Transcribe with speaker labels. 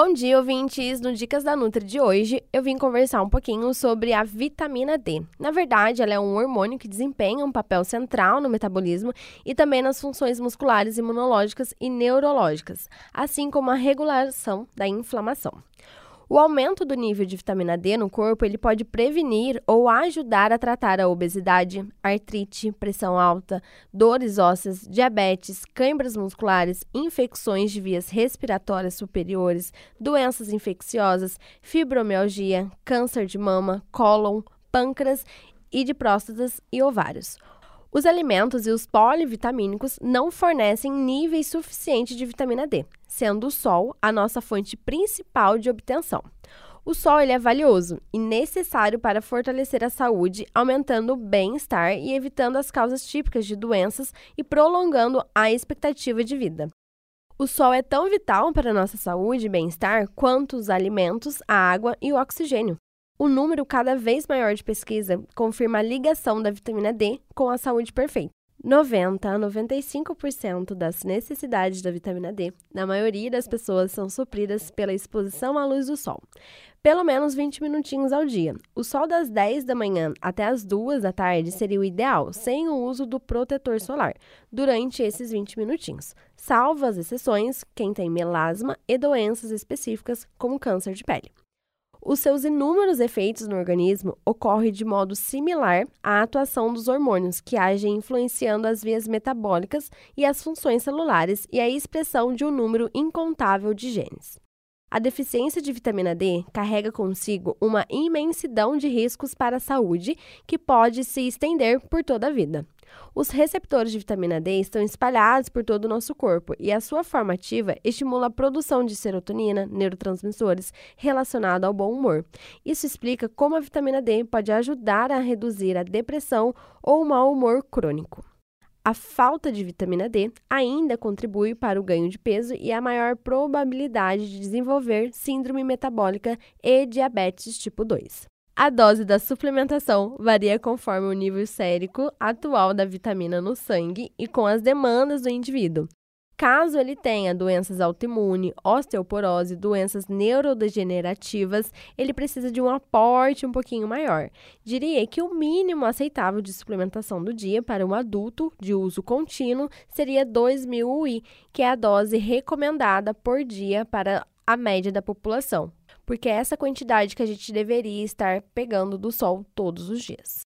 Speaker 1: Bom dia, ouvintes! No Dicas da Nutri de hoje, eu vim conversar um pouquinho sobre a vitamina D. Na verdade, ela é um hormônio que desempenha um papel central no metabolismo e também nas funções musculares, imunológicas e neurológicas, assim como a regulação da inflamação. O aumento do nível de vitamina D no corpo ele pode prevenir ou ajudar a tratar a obesidade, artrite, pressão alta, dores ósseas, diabetes, câimbras musculares, infecções de vias respiratórias superiores, doenças infecciosas, fibromialgia, câncer de mama, cólon, pâncreas e de próstatas e ovários. Os alimentos e os polivitamínicos não fornecem níveis suficientes de vitamina D, sendo o sol a nossa fonte principal de obtenção. O sol ele é valioso e necessário para fortalecer a saúde, aumentando o bem-estar e evitando as causas típicas de doenças e prolongando a expectativa de vida. O sol é tão vital para a nossa saúde e bem-estar quanto os alimentos, a água e o oxigênio. O número cada vez maior de pesquisa confirma a ligação da vitamina D com a saúde perfeita. 90 a 95% das necessidades da vitamina D, na maioria das pessoas, são supridas pela exposição à luz do sol. Pelo menos 20 minutinhos ao dia. O sol das 10 da manhã até as 2 da tarde seria o ideal, sem o uso do protetor solar, durante esses 20 minutinhos. Salvo as exceções, quem tem melasma e doenças específicas, como câncer de pele. Os seus inúmeros efeitos no organismo ocorrem de modo similar à atuação dos hormônios, que agem influenciando as vias metabólicas e as funções celulares e a expressão de um número incontável de genes. A deficiência de vitamina D carrega consigo uma imensidão de riscos para a saúde que pode se estender por toda a vida. Os receptores de vitamina D estão espalhados por todo o nosso corpo e a sua forma ativa estimula a produção de serotonina, neurotransmissores relacionados ao bom humor. Isso explica como a vitamina D pode ajudar a reduzir a depressão ou o mau humor crônico. A falta de vitamina D ainda contribui para o ganho de peso e a maior probabilidade de desenvolver síndrome metabólica e diabetes tipo 2. A dose da suplementação varia conforme o nível sérico atual da vitamina no sangue e com as demandas do indivíduo. Caso ele tenha doenças autoimunes, osteoporose, doenças neurodegenerativas, ele precisa de um aporte um pouquinho maior. Diria que o mínimo aceitável de suplementação do dia para um adulto de uso contínuo seria 2.000 UI, que é a dose recomendada por dia para a média da população porque é essa quantidade que a gente deveria estar pegando do sol todos os dias.